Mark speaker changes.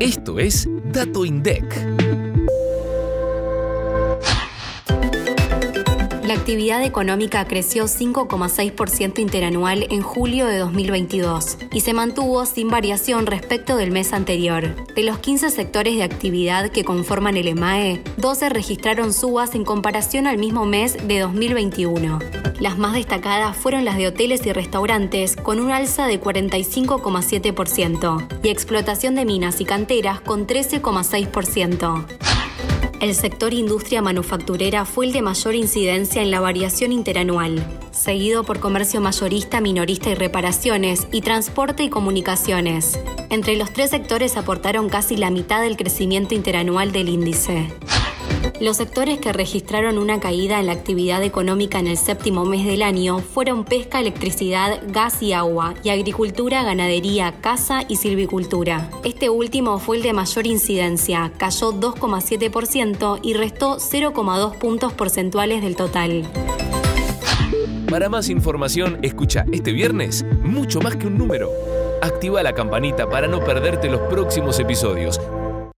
Speaker 1: Esto es Dato INDEC.
Speaker 2: La actividad económica creció 5,6% interanual en julio de 2022 y se mantuvo sin variación respecto del mes anterior. De los 15 sectores de actividad que conforman el EMAE, 12 registraron subas en comparación al mismo mes de 2021. Las más destacadas fueron las de hoteles y restaurantes, con un alza de 45,7%, y explotación de minas y canteras con 13,6%. El sector industria manufacturera fue el de mayor incidencia en la variación interanual, seguido por comercio mayorista, minorista y reparaciones, y transporte y comunicaciones. Entre los tres sectores aportaron casi la mitad del crecimiento interanual del índice. Los sectores que registraron una caída en la actividad económica en el séptimo mes del año fueron pesca, electricidad, gas y agua, y agricultura, ganadería, caza y silvicultura. Este último fue el de mayor incidencia, cayó 2,7% y restó 0,2 puntos porcentuales del total.
Speaker 1: Para más información, escucha este viernes mucho más que un número. Activa la campanita para no perderte los próximos episodios